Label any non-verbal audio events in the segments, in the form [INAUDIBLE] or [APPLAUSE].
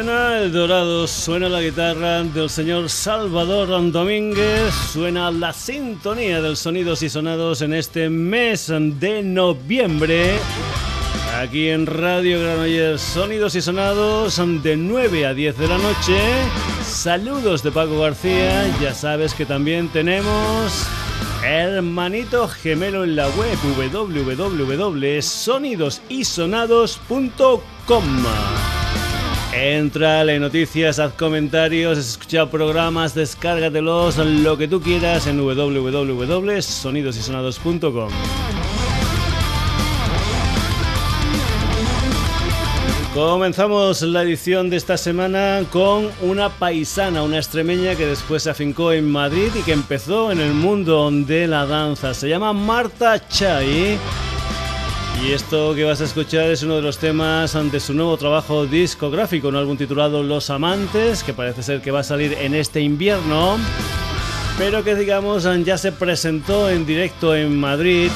Suena el dorado, suena la guitarra del señor Salvador Domínguez, suena la sintonía del Sonidos y Sonados en este mes de noviembre. Aquí en Radio Granollers, Sonidos y Sonados de 9 a 10 de la noche. Saludos de Paco García, ya sabes que también tenemos hermanito gemelo en la web www.sonidosysonados.com. Entra, lee noticias, haz comentarios, escucha programas, descárgatelos, lo que tú quieras en www.sonidosysonados.com. Comenzamos la edición de esta semana con una paisana, una extremeña que después se afincó en Madrid y que empezó en el mundo de la danza. Se llama Marta Chay y esto que vas a escuchar es uno de los temas ante su nuevo trabajo discográfico, un álbum titulado Los Amantes, que parece ser que va a salir en este invierno, pero que digamos ya se presentó en directo en Madrid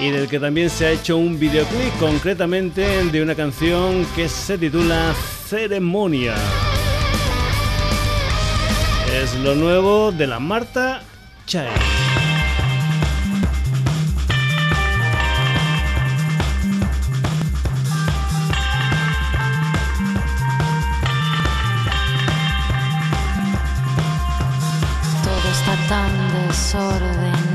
y del que también se ha hecho un videoclip, concretamente de una canción que se titula Ceremonia. Es lo nuevo de la Marta Chay. Tan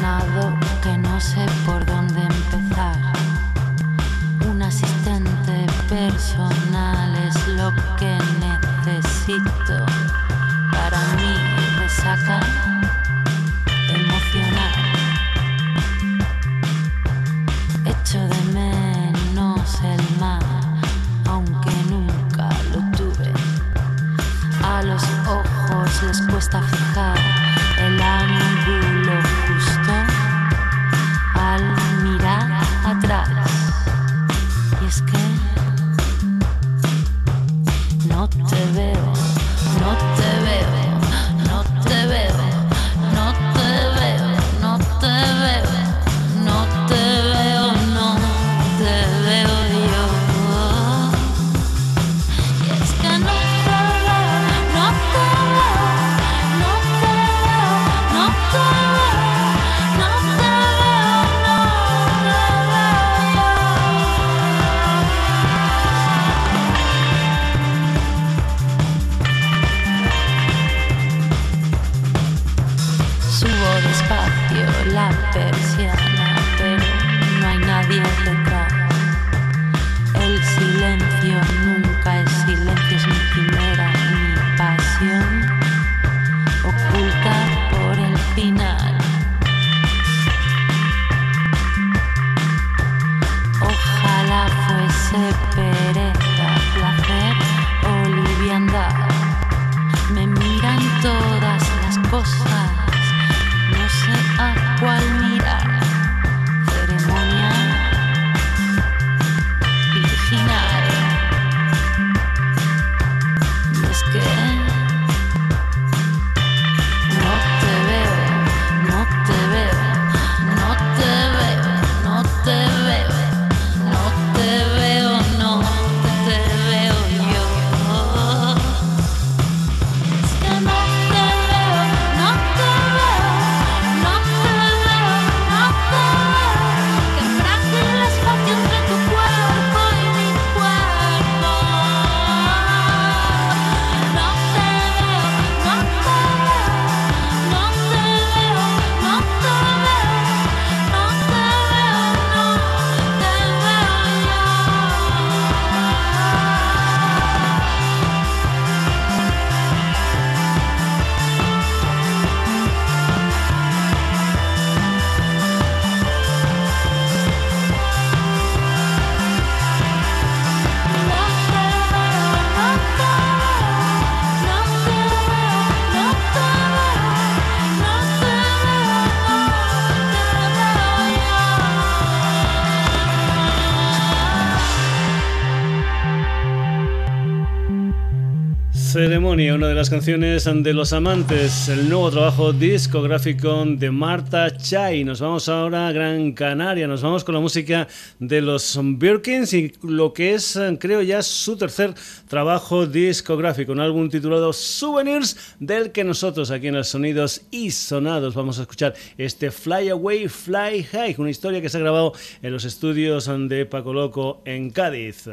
Ceremonia, una de las canciones de los amantes, el nuevo trabajo discográfico de Marta Chai. Nos vamos ahora a Gran Canaria, nos vamos con la música de los Birkins y lo que es, creo ya, su tercer trabajo discográfico, un álbum titulado Souvenirs, del que nosotros aquí en los Sonidos y Sonados vamos a escuchar este Fly Away, Fly High, una historia que se ha grabado en los estudios de Paco Loco en Cádiz.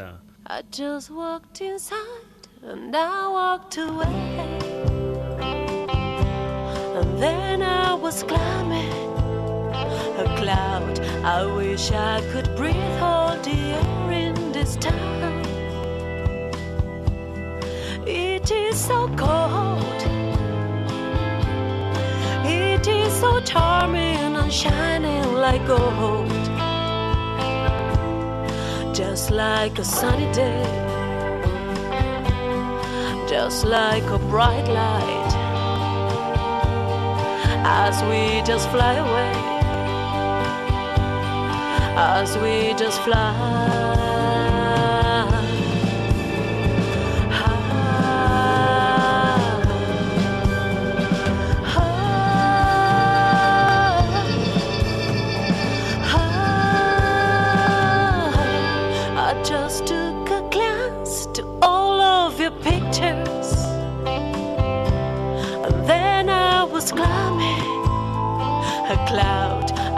And I walked away. And then I was climbing a cloud. I wish I could breathe all the air in this town. It is so cold. It is so charming and shining like gold. Just like a sunny day just like a bright light as we just fly away, as we just fly.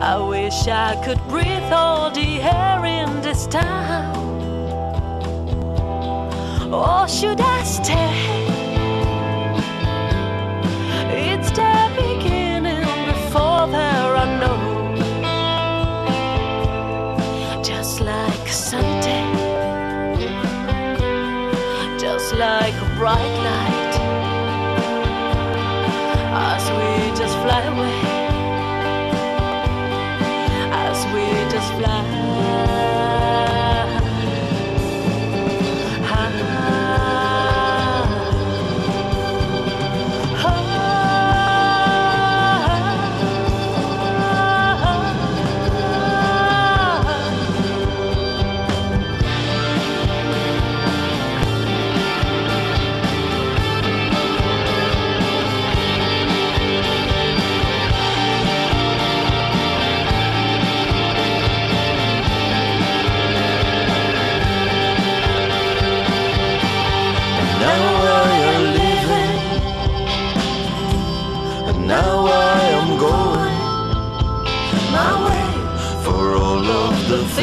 I wish I could breathe all the air in this town. Or should I stay?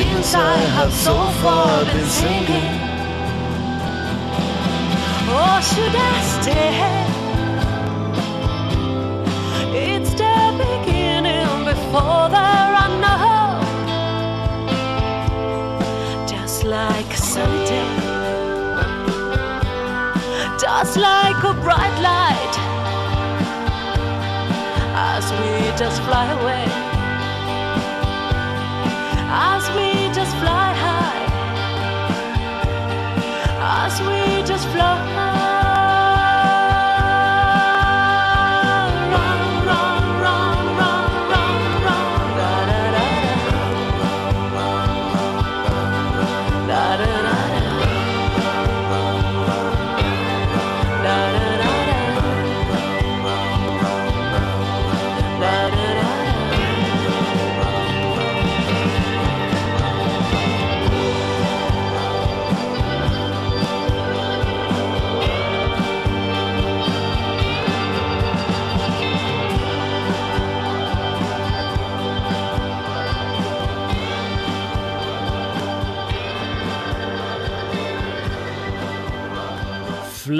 Have so far been singing. Or should I stay? It's the beginning before there are no. Just like a sunny day, just like a bright light, as we just fly away. Just fly. Fly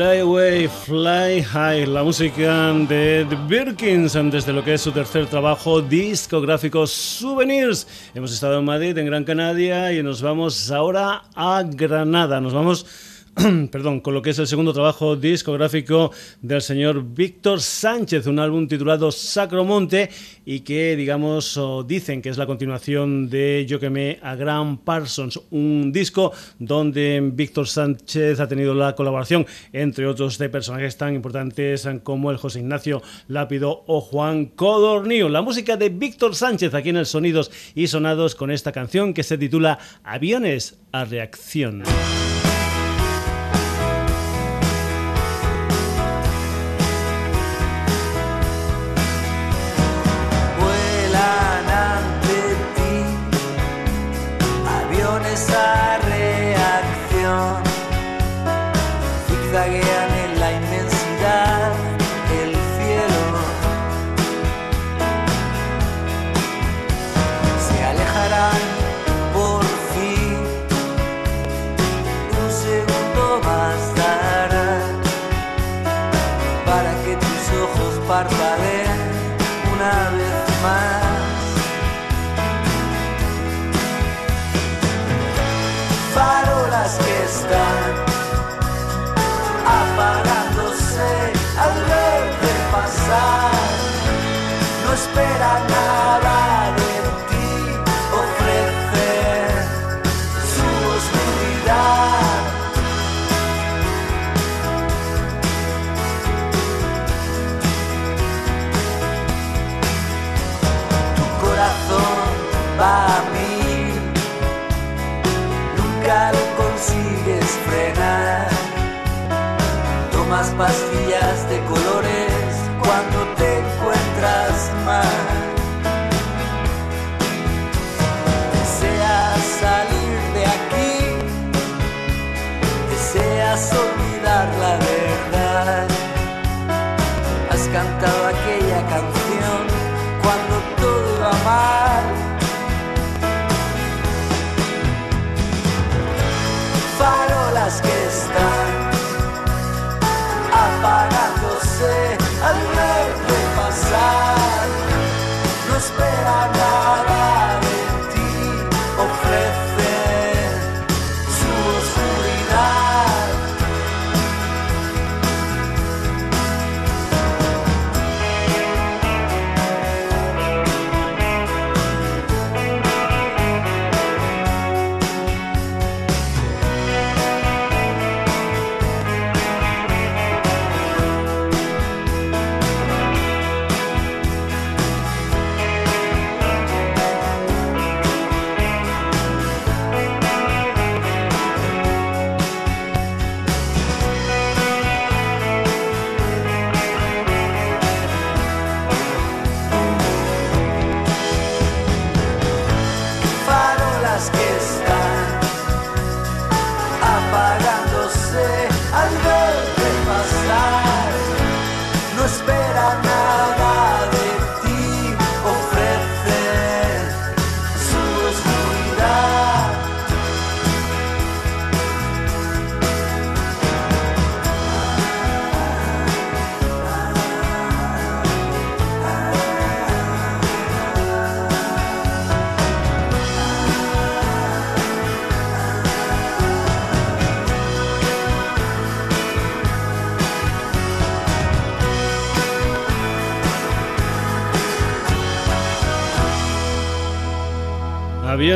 Away, Fly High, la música de The Birkins desde lo que es su tercer trabajo discográfico Souvenirs. Hemos estado en Madrid, en Gran Canaria y nos vamos ahora a Granada. Nos vamos [CLEARS THROAT] perdón, con lo que es el segundo trabajo discográfico del señor Víctor Sánchez, un álbum titulado Sacromonte y que, digamos, dicen que es la continuación de Yo quemé a Graham Parsons, un disco donde Víctor Sánchez ha tenido la colaboración, entre otros, de personajes tan importantes como el José Ignacio Lápido o Juan Codornío. La música de Víctor Sánchez aquí en el Sonidos y Sonados con esta canción que se titula Aviones a reacción. Apagándose al verte pasar, no esperan nada pass pasar. No espera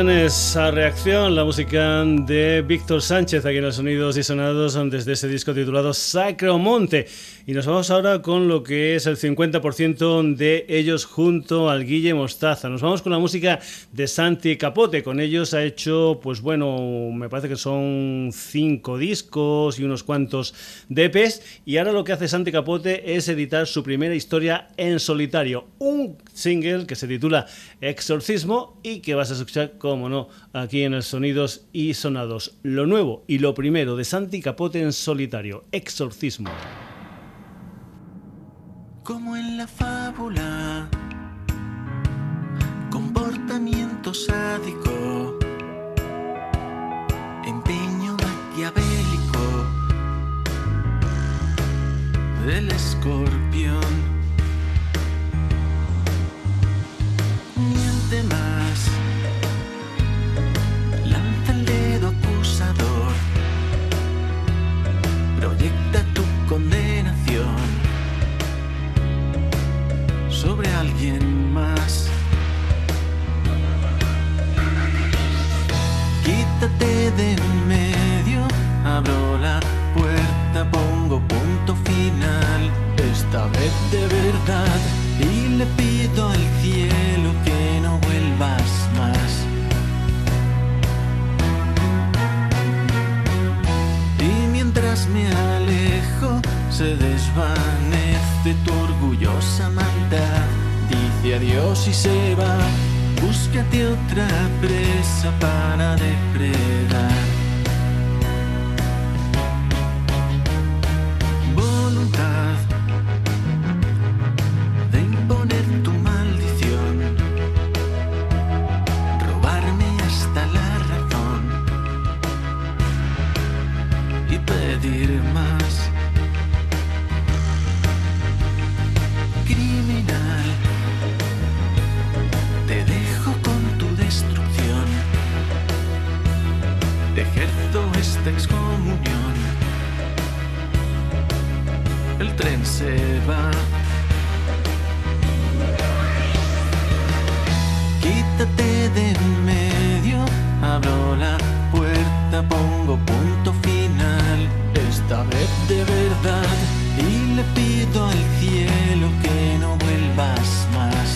Aviones a reacción, la música de Víctor Sánchez, aquí en los sonidos y sonados desde ese disco titulado Sacromonte. Y nos vamos ahora con lo que es el 50% de ellos junto al Guille Mostaza. Nos vamos con la música de Santi Capote. Con ellos ha hecho, pues bueno, me parece que son cinco discos y unos cuantos DPs. Y ahora lo que hace Santi Capote es editar su primera historia en solitario. Un single que se titula Exorcismo y que vas a escuchar, como no, aquí en el Sonidos y Sonados. Lo nuevo y lo primero de Santi Capote en solitario, Exorcismo. como en la fábula. Comportamiento sádico, empeño maquiavélico del escorpión. De en medio, abro la puerta, pongo punto final, esta vez de verdad, y le pido al cielo que no vuelvas más. Y mientras me alejo, se desvanece tu orgullosa maldad. Dice adiós y se va. Búscate otra presa para depredar. Y le pido al cielo que no vuelvas más.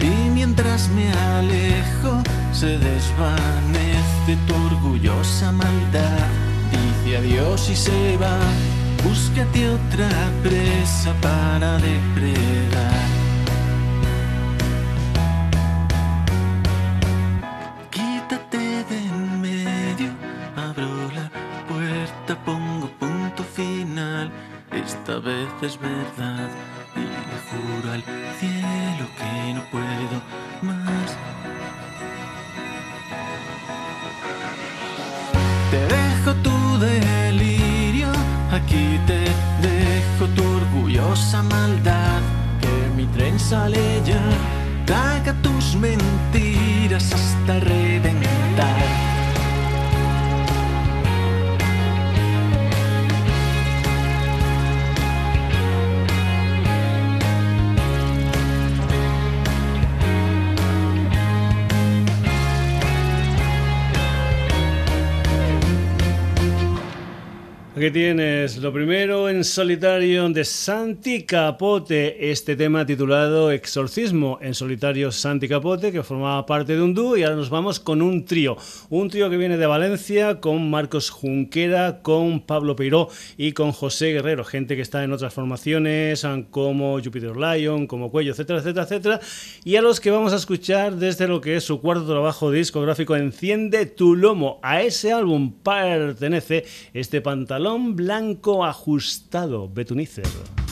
Y mientras me alejo, se desvanece tu orgullosa maldad, dice adiós y se va. Búscate otra presa para depredar. Esta vez es solitario de Santi Capote, este tema titulado Exorcismo en solitario Santi Capote, que formaba parte de un dúo y ahora nos vamos con un trío. Un trío que viene de Valencia con Marcos Junquera, con Pablo Peiró y con José Guerrero, gente que está en otras formaciones como Jupiter Lion, como Cuello, etcétera, etcétera, etcétera. Y a los que vamos a escuchar desde lo que es su cuarto trabajo discográfico Enciende tu lomo. A ese álbum pertenece este pantalón blanco ajustado, Betunicer.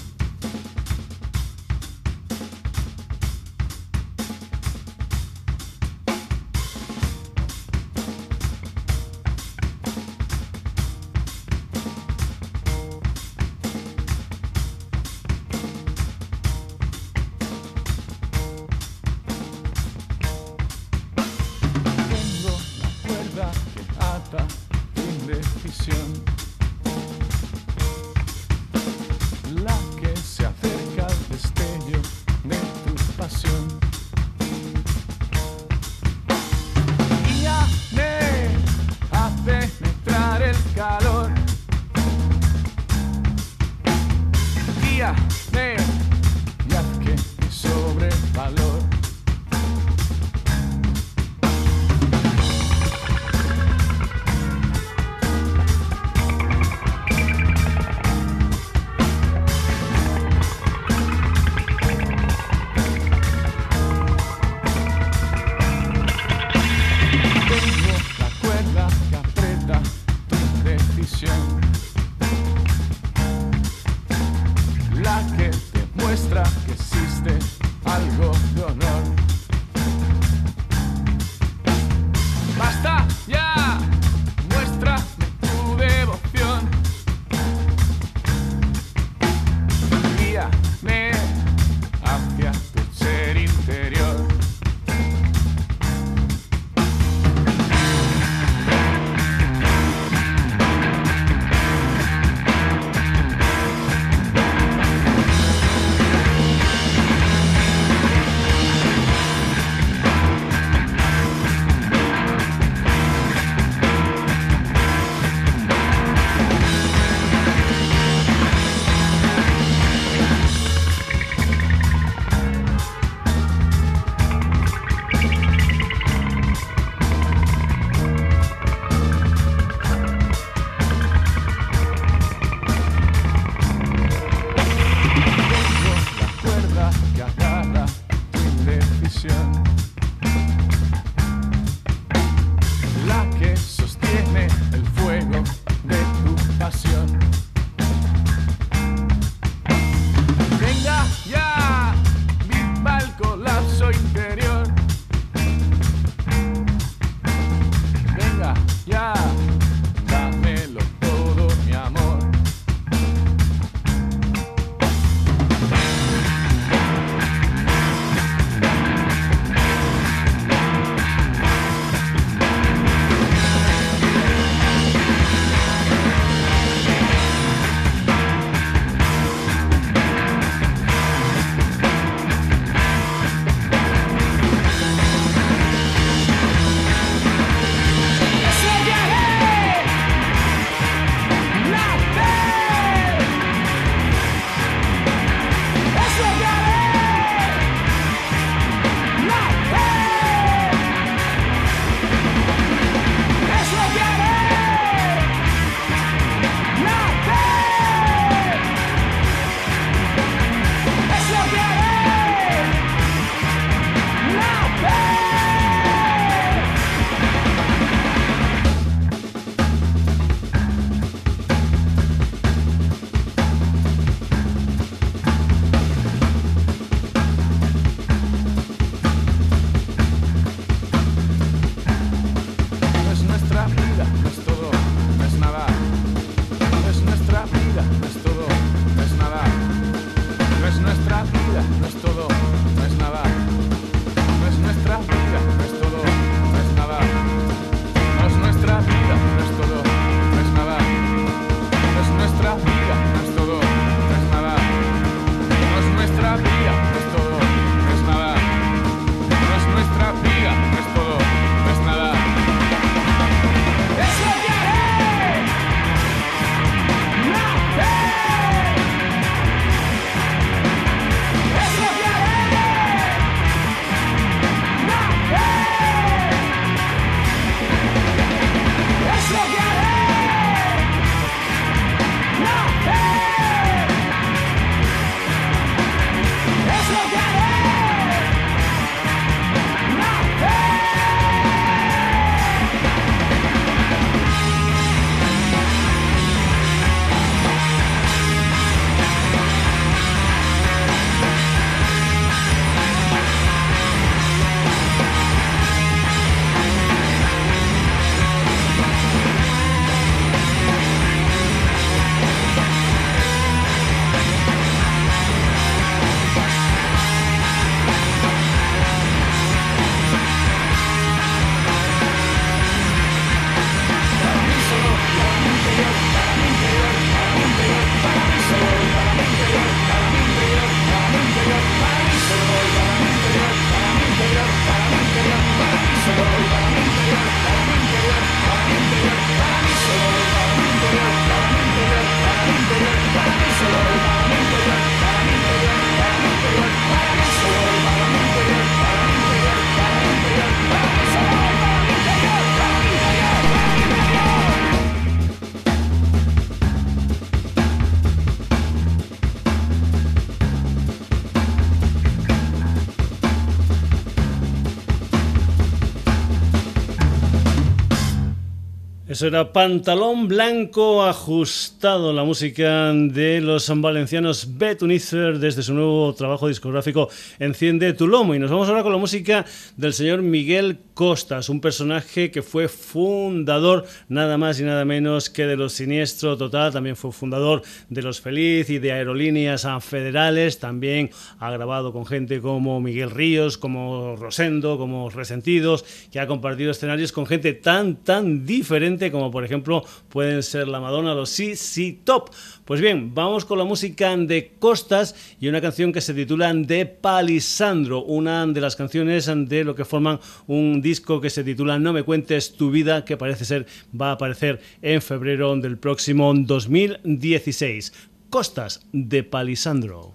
Era Pantalón Blanco Ajustado, la música de los valencianos Betunizer desde su nuevo trabajo discográfico Enciende tu lomo. Y nos vamos ahora con la música del señor Miguel Costas, un personaje que fue fundador nada más y nada menos que de los Siniestro Total, también fue fundador de los Feliz y de Aerolíneas Federales, también ha grabado con gente como Miguel Ríos, como Rosendo, como Resentidos, que ha compartido escenarios con gente tan, tan diferente como por ejemplo pueden ser la Madonna, los CC Top. Pues bien, vamos con la música de Costas y una canción que se titula De Palisandro, una de las canciones de lo que forman un disco que se titula No me cuentes tu vida, que parece ser va a aparecer en febrero del próximo 2016. Costas de Palisandro.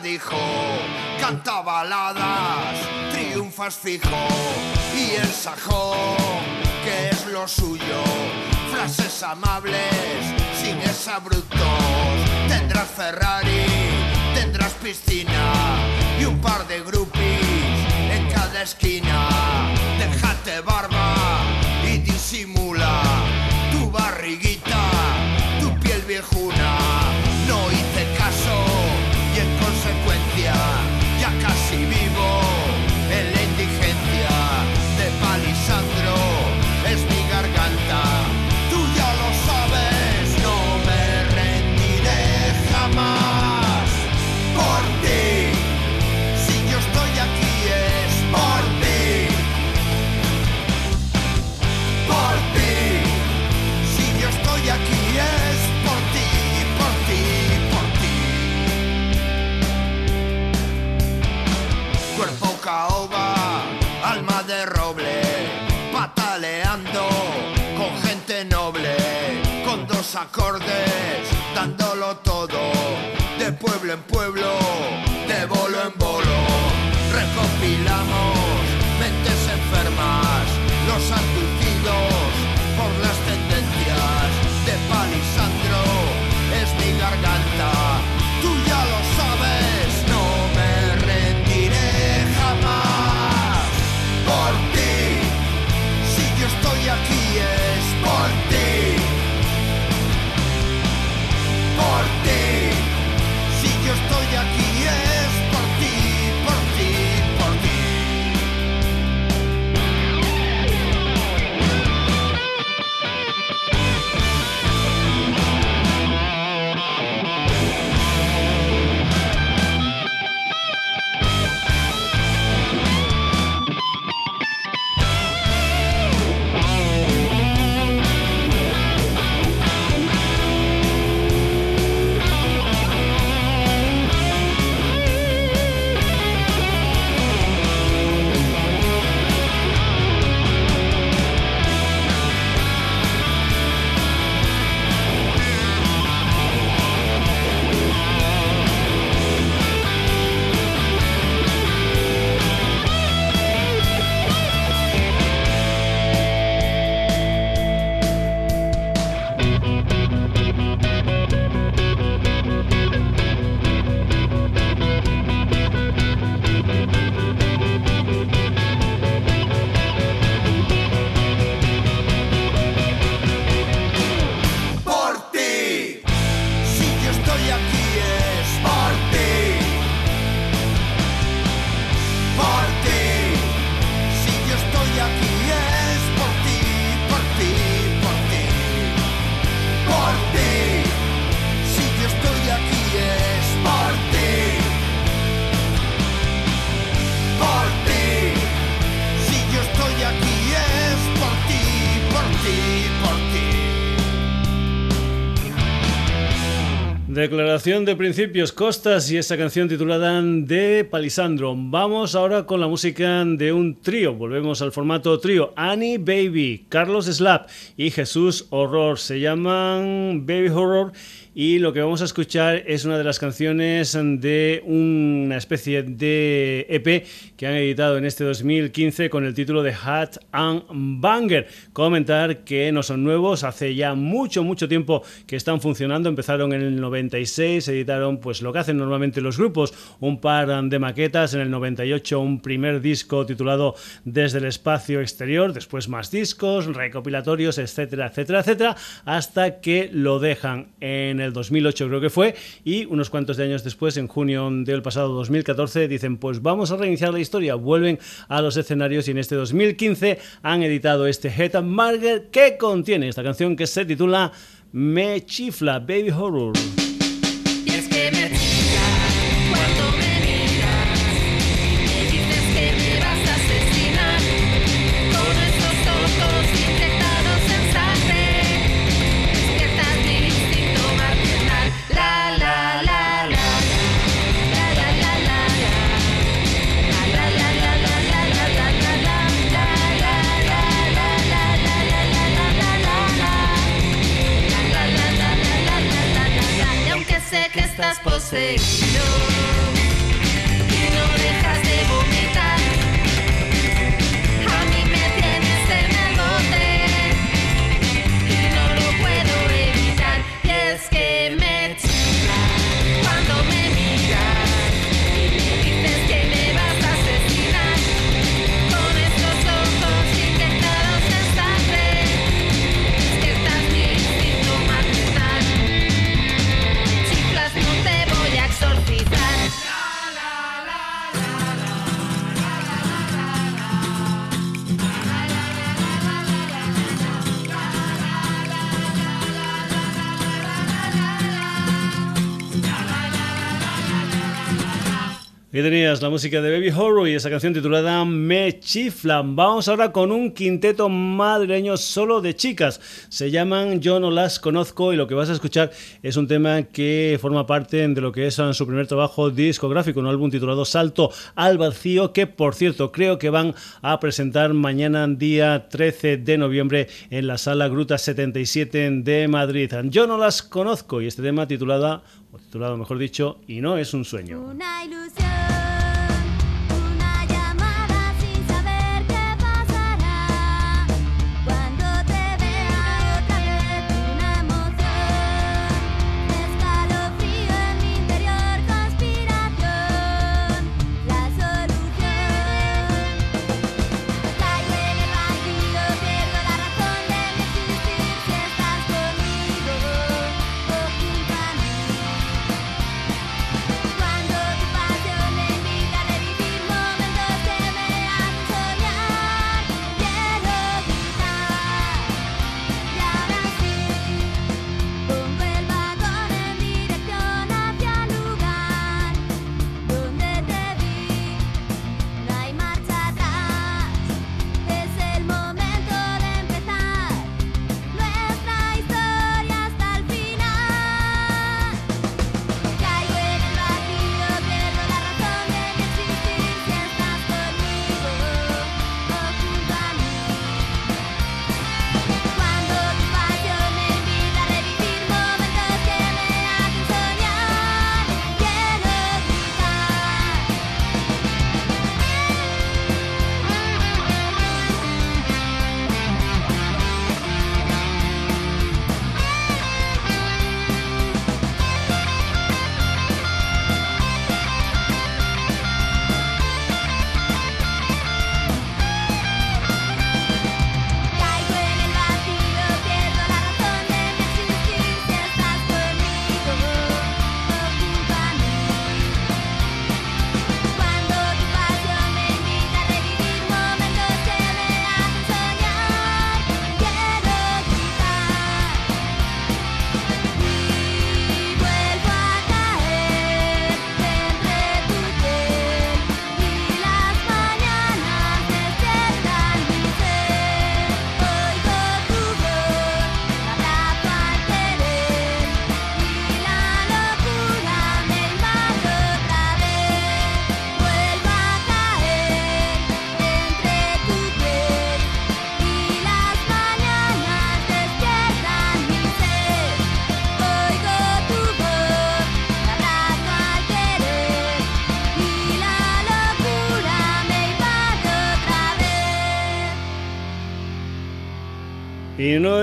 dijo, canta baladas, triunfas fijo y el sajón, que es lo suyo, frases amables, sin brutos tendrás Ferrari, tendrás piscina y un par de groupies en cada esquina, déjate barba y disimula tu barriguita, tu piel viejuna, pueblo en pueblo, de bolo en bolo, recopilamos mentes enfermas, los abducidos De principios, Costas y esa canción titulada de Palisandro. Vamos ahora con la música de un trío. Volvemos al formato trío. Annie Baby, Carlos Slap y Jesús Horror. Se llaman Baby Horror y lo que vamos a escuchar es una de las canciones de una especie de EP que han editado en este 2015 con el título de Hat and Banger. Comentar que no son nuevos, hace ya mucho, mucho tiempo que están funcionando. Empezaron en el 96, editaron pues lo que hacen normalmente los grupos, un par de maquetas, en el 98 un primer disco titulado Desde el espacio exterior, después más discos, recopilatorios, etcétera, etcétera, etcétera, hasta que lo dejan en el 2008 creo que fue, y unos cuantos de años después, en junio del pasado 2014, dicen, pues vamos a reiniciar la historia, vuelven a los escenarios y en este 2015 han editado este Head and Margaret que contiene esta canción que se titula Me Chifla Baby Horror. seguidor y no dejas Y tenías la música de Baby Horror y esa canción titulada Me Chiflan. Vamos ahora con un quinteto madrileño solo de chicas. Se llaman Yo no las conozco y lo que vas a escuchar es un tema que forma parte de lo que es su primer trabajo discográfico, un álbum titulado Salto al Vacío, que por cierto creo que van a presentar mañana día 13 de noviembre en la sala Gruta 77 de Madrid. Yo no las conozco y este tema titulado, o titulado mejor dicho, y no es un sueño. Una ilusión,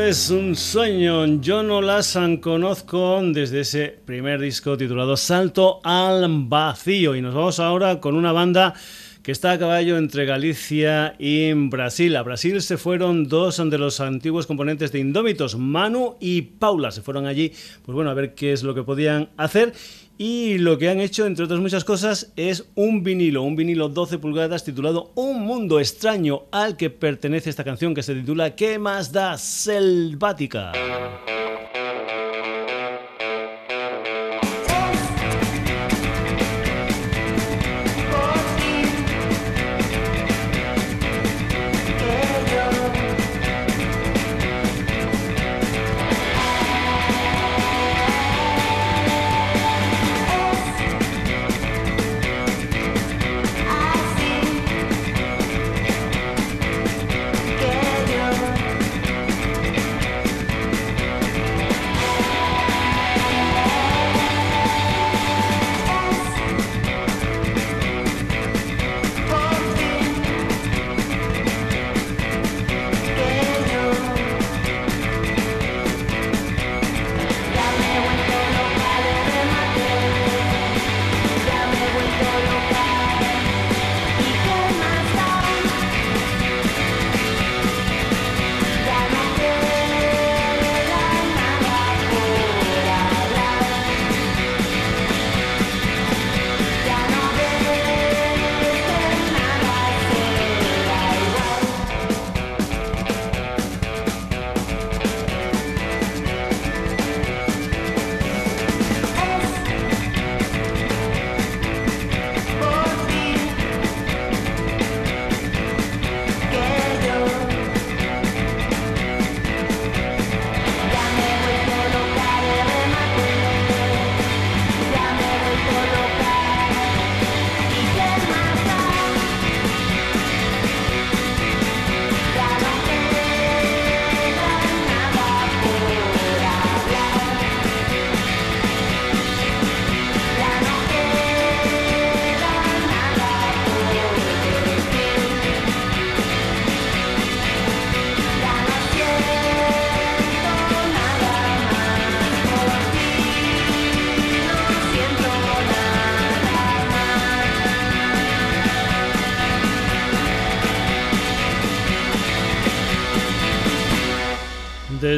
es un sueño, yo no las conozco desde ese primer disco titulado Salto al Vacío. Y nos vamos ahora con una banda que está a caballo entre Galicia y Brasil. A Brasil se fueron dos de los antiguos componentes de Indómitos, Manu y Paula. Se fueron allí, pues bueno, a ver qué es lo que podían hacer. Y lo que han hecho, entre otras muchas cosas, es un vinilo, un vinilo 12 pulgadas titulado Un mundo extraño al que pertenece esta canción que se titula ¿Qué más da selvática?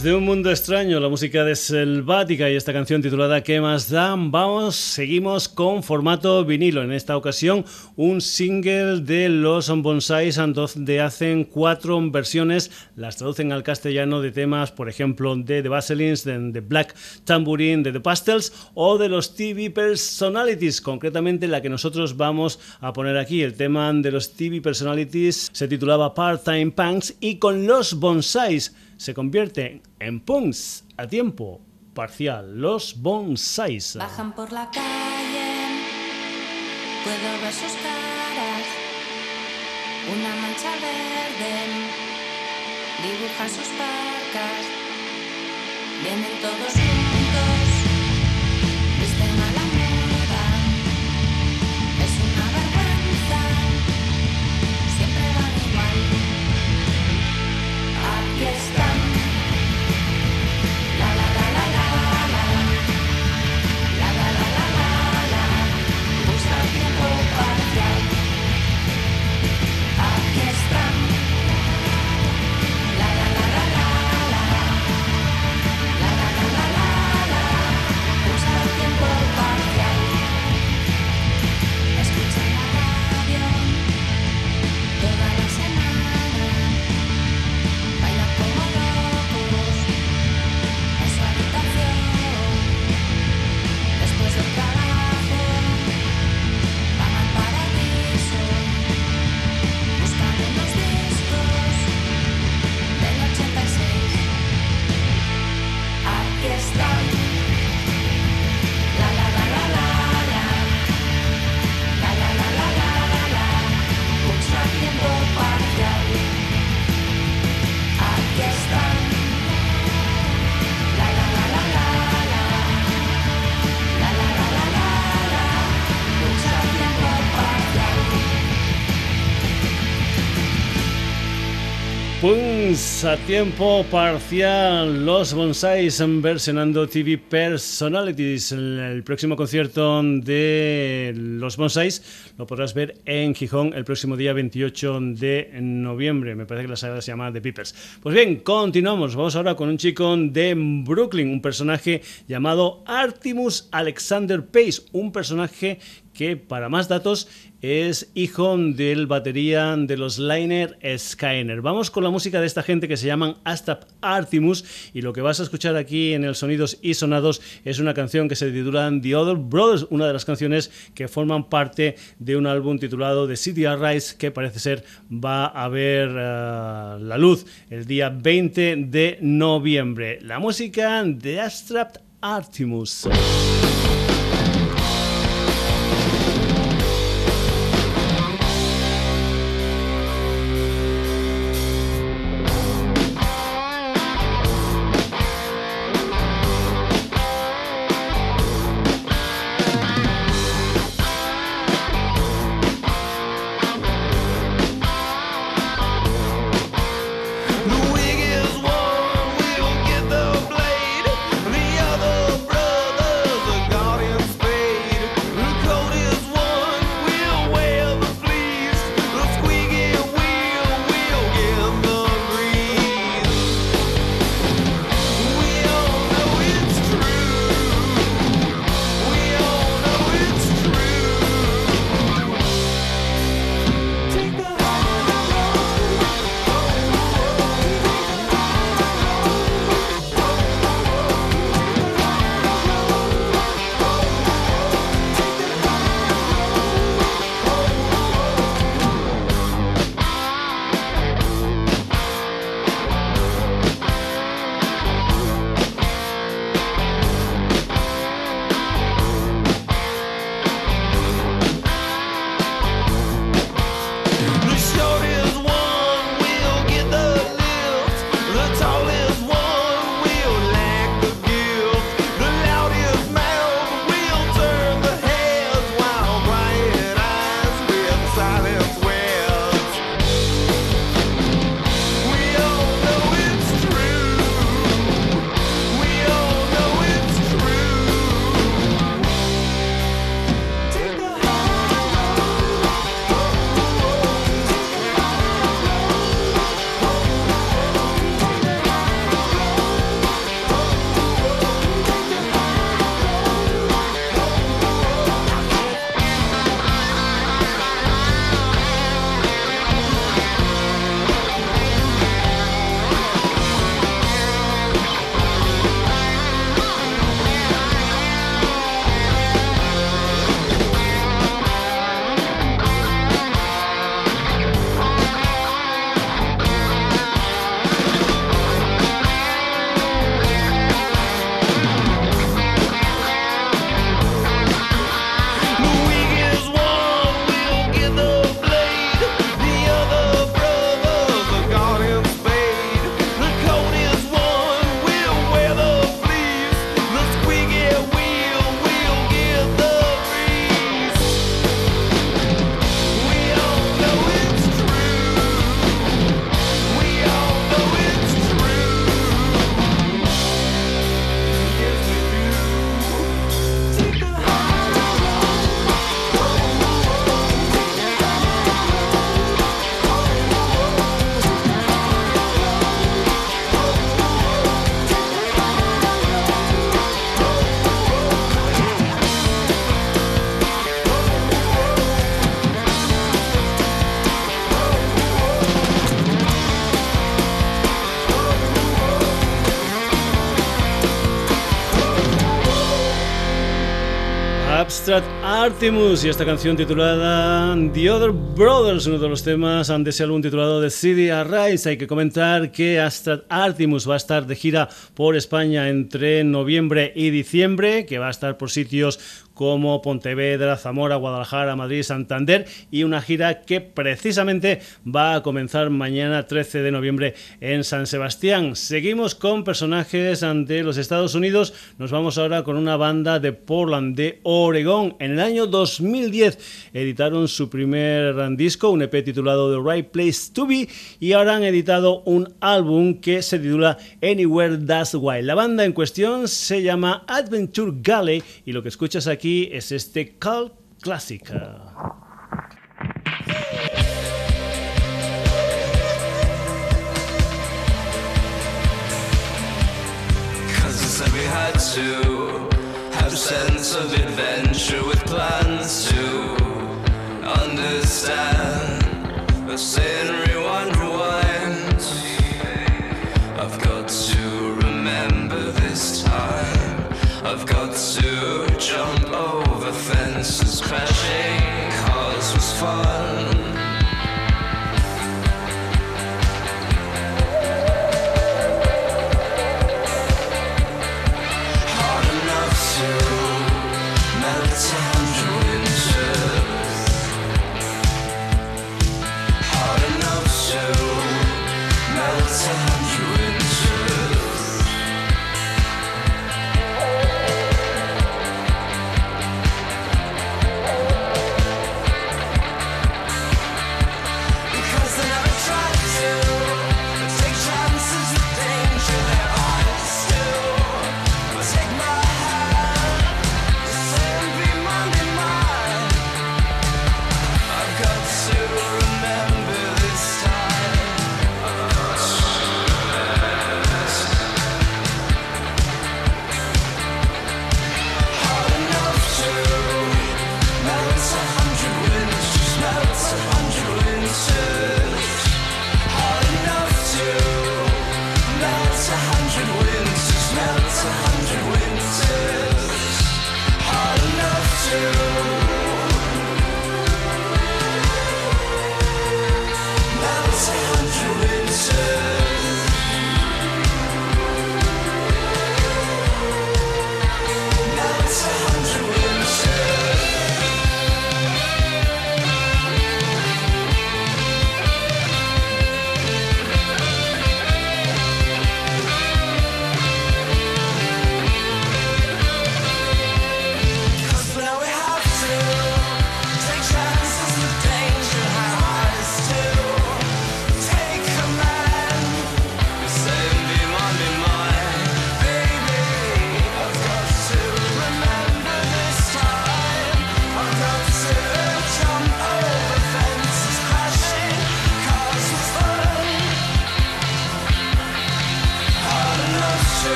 Desde un mundo extraño, la música de Selvática y esta canción titulada ¿Qué más da? Vamos, seguimos con formato vinilo. En esta ocasión, un single de los Bonsais, donde hacen cuatro versiones, las traducen al castellano de temas, por ejemplo, de The Baselins, de The Black Tambourine, de The Pastels o de los TV Personalities, concretamente la que nosotros vamos a poner aquí. El tema de los TV Personalities se titulaba Part-Time Punks y con los Bonsais se convierten en punks a tiempo parcial, los bonsais. Bajan por la calle, puedo ver sus caras, una mancha verde, dibujan sus parcas, vienen todos A tiempo parcial, los Bonsais versionando TV Personalities. El, próximo concierto de los Bonsais lo podrás ver en Gijón el próximo día 28 de noviembre. Me parece que la saga se llama The Peepers. Pues bien, continuamos. Vamos ahora con un chico de Brooklyn, un personaje llamado Artemus Alexander Pace, un personaje que para más datos es hijo del batería de los Liner Skyner. Vamos con la música de esta gente que se llaman Astap Artemus y lo que vas a escuchar aquí en el Sonidos y Sonados es una canción que se titula The Other Brothers, una de las canciones que forman parte de un álbum titulado The City Rise que parece ser va a ver uh, la luz el día 20 de noviembre. La música de Astap Artemus. Artemus y esta canción titulada The Other Brothers, uno de los temas de ese álbum titulado The City Arise. Hay que comentar que Abstract Artemus va a estar de gira por España entre noviembre y diciembre, que va a estar por sitios como Pontevedra, Zamora, Guadalajara, Madrid, Santander y una gira que precisamente va a comenzar mañana 13 de noviembre en San Sebastián. Seguimos con personajes ante los Estados Unidos. Nos vamos ahora con una banda de Portland, de Oregón. En el año 2010 editaron su primer disco, un EP titulado The Right Place to Be, y ahora han editado un álbum que se titula Anywhere That's Why. La banda en cuestión se llama Adventure Galley y lo que escuchas aquí es este Cult Classic. We had to have sense of adventure with plans to understand. But saying fast.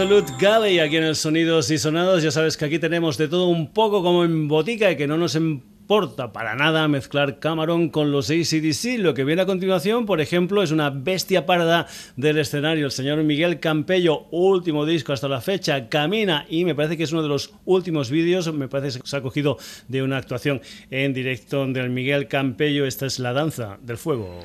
Absolute Galley aquí en el Sonidos y Sonados. Ya sabes que aquí tenemos de todo un poco como en botica y que no nos importa para nada mezclar Camarón con los ACDC. Lo que viene a continuación, por ejemplo, es una bestia parda del escenario. El señor Miguel Campello, último disco hasta la fecha, camina y me parece que es uno de los últimos vídeos. Me parece que se ha cogido de una actuación en directo del Miguel Campello. Esta es la danza del fuego.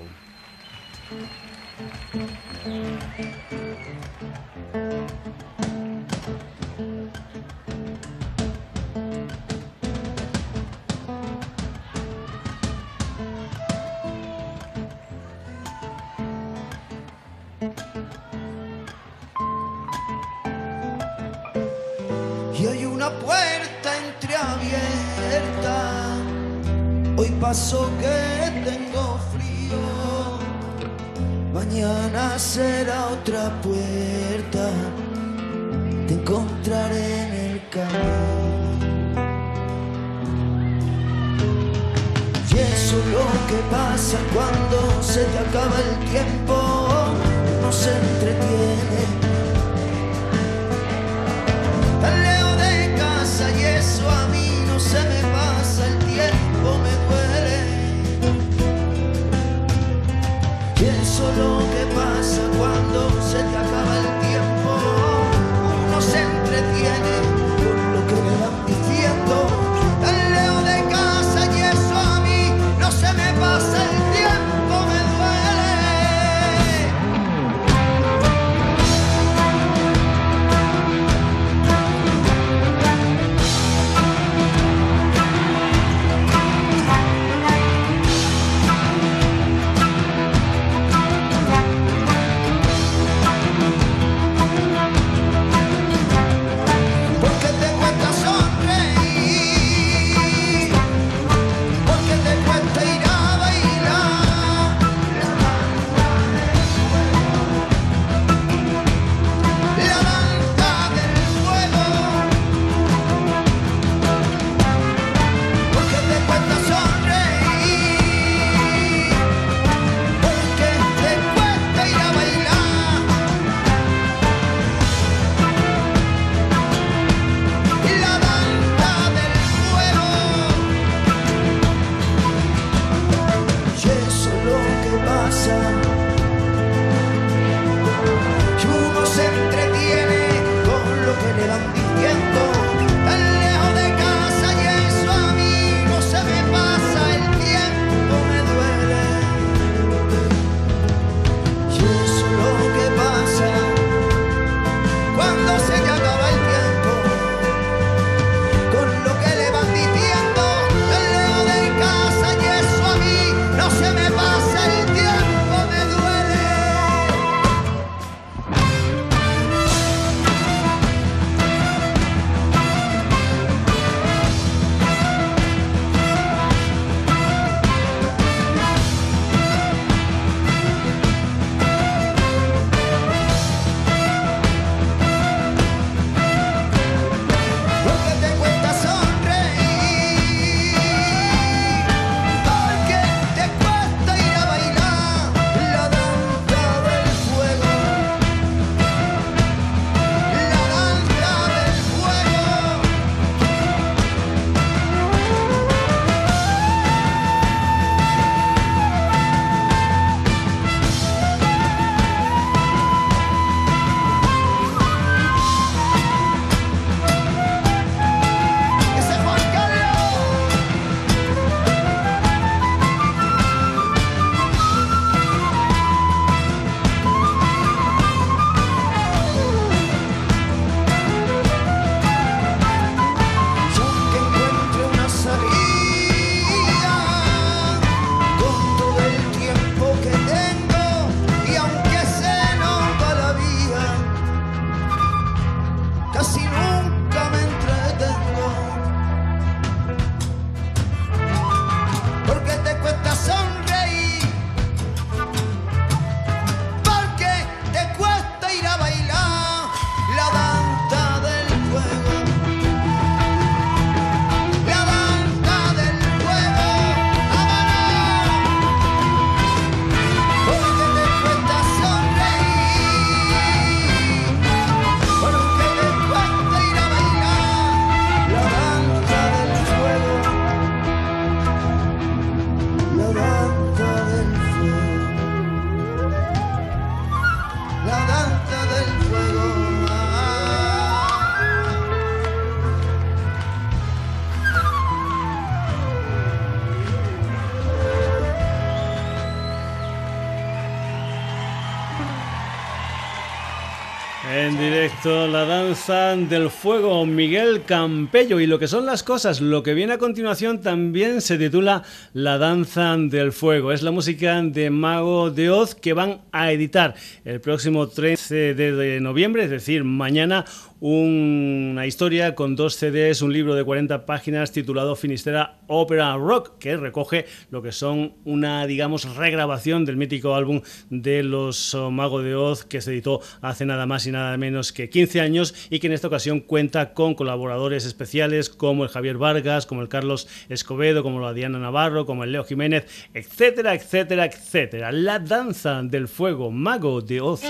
y hay una puerta entreabierta. Hoy pasó que tengo frío, mañana será otra puerta. Te encontraré en el camino. Y eso es lo que pasa cuando se te acaba el tiempo, no se entretiene Del Fuego, Miguel Campello. Y lo que son las cosas, lo que viene a continuación también se titula La Danza del Fuego. Es la música de Mago de Oz que van a editar el próximo 13 de noviembre, es decir, mañana una historia con dos CDs, un libro de 40 páginas titulado Finistera Opera Rock, que recoge lo que son una, digamos, regrabación del mítico álbum de los oh, Mago de Oz que se editó hace nada más y nada menos que 15 años y que en esta ocasión cuenta con colaboradores especiales como el Javier Vargas, como el Carlos Escobedo, como la Diana Navarro, como el Leo Jiménez, etcétera, etcétera, etcétera. La danza del fuego, Mago de Oz.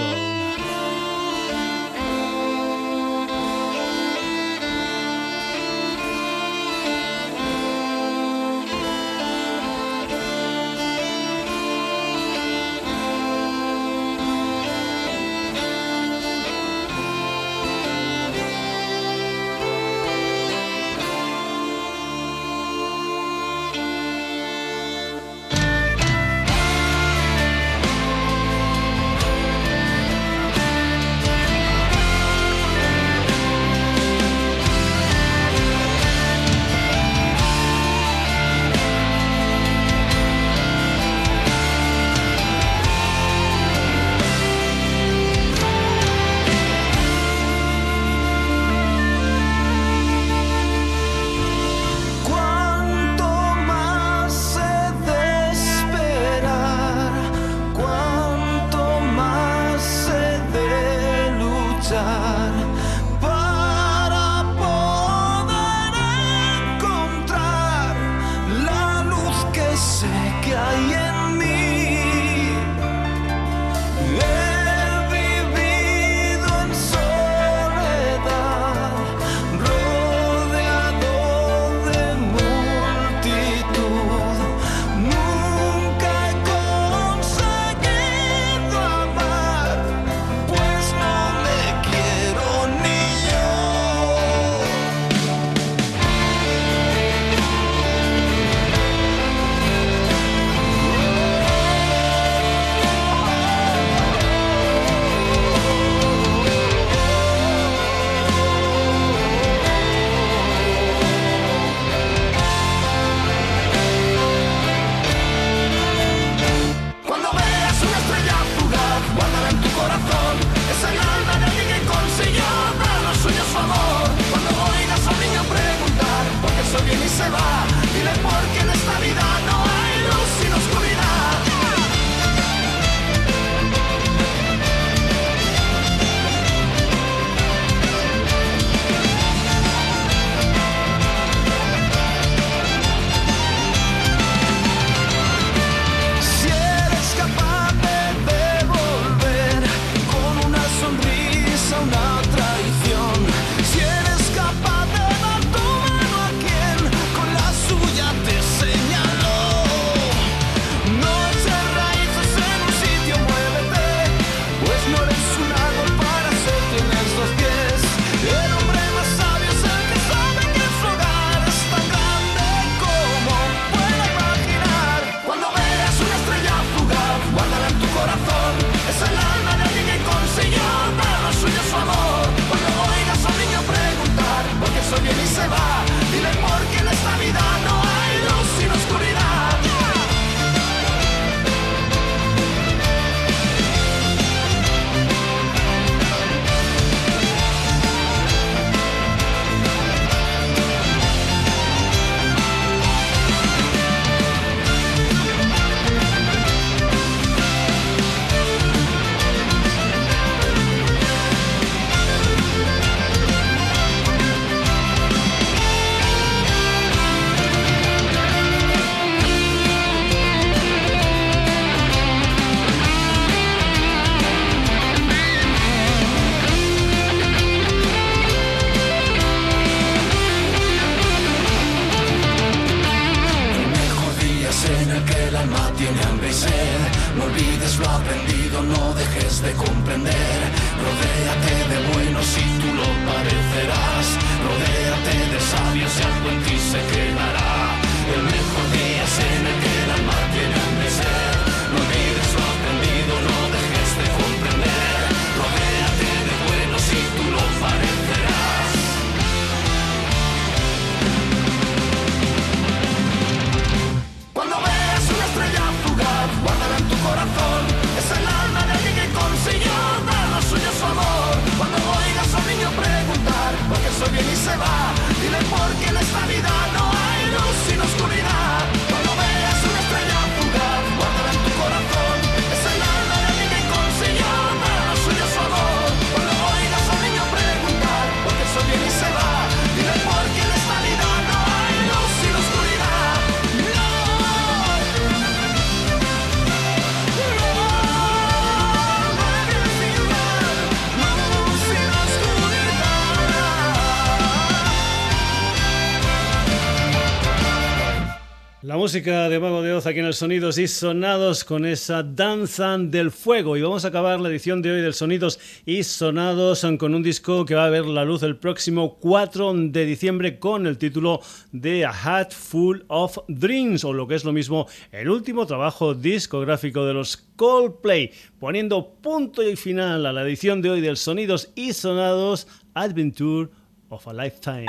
Música de Mago de Oz aquí en el Sonidos y Sonados con esa danza del fuego. Y vamos a acabar la edición de hoy del Sonidos y Sonados con un disco que va a ver la luz el próximo 4 de diciembre con el título de A Hat Full of Dreams, o lo que es lo mismo, el último trabajo discográfico de los Coldplay, poniendo punto y final a la edición de hoy del Sonidos y Sonados Adventure of a Lifetime.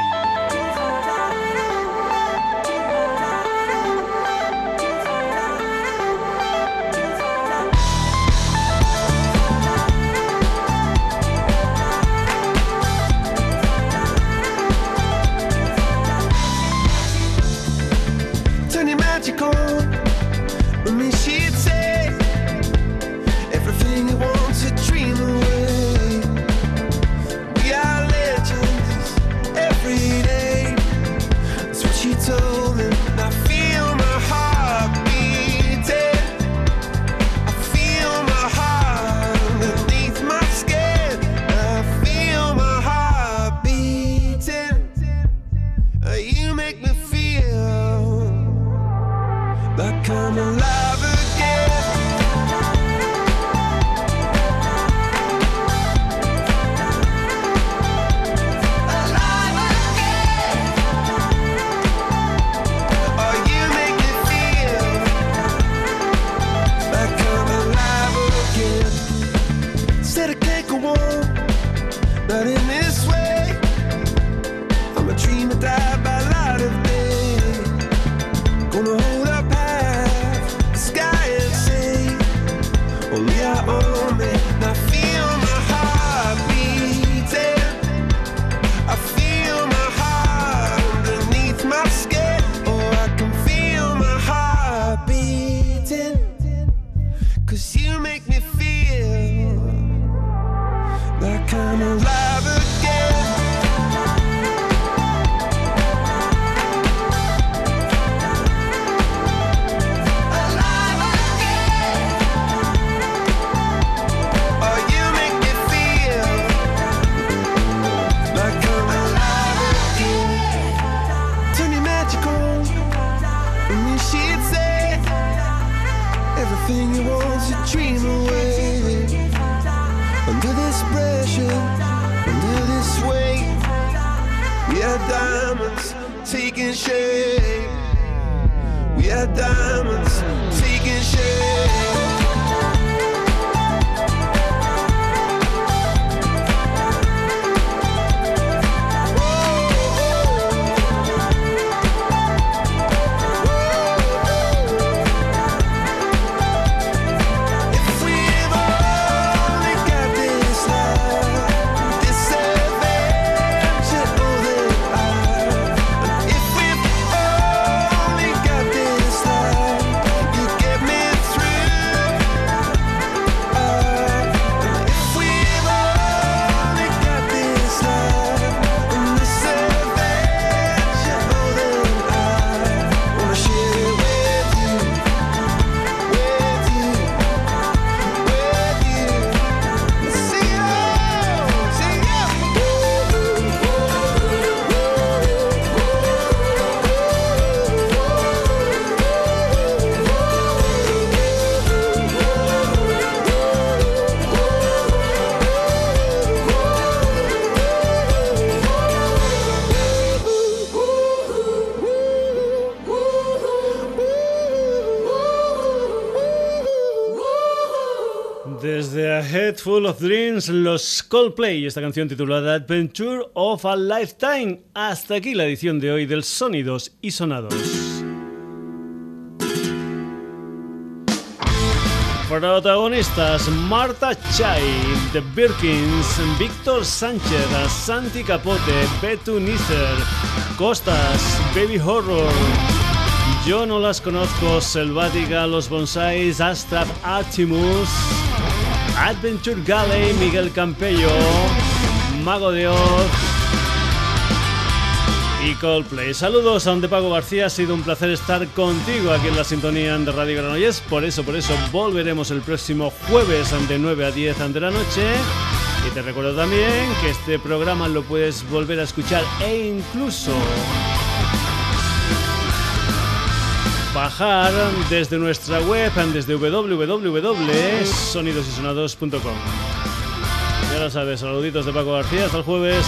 Full of Dreams, los Coldplay esta canción titulada Adventure of a Lifetime. Hasta aquí la edición de hoy del Sonidos y Sonados. Protagonistas Marta Chai, The Birkins, Víctor Sánchez, Santi Capote, Betu Nisser, Costas, Baby Horror, yo no las conozco, Selvática, Los Bonsais, Astrap Artimus, Adventure Galley, Miguel Campello, Mago de Oz y Coldplay. Saludos a donde Pago García, ha sido un placer estar contigo aquí en la sintonía de Radio Granollers. Por eso, por eso volveremos el próximo jueves de 9 a 10 de la noche. Y te recuerdo también que este programa lo puedes volver a escuchar e incluso bajar desde nuestra web, desde www.sonidosysonados.com. Ya lo sabes, saluditos de Paco García, hasta el jueves.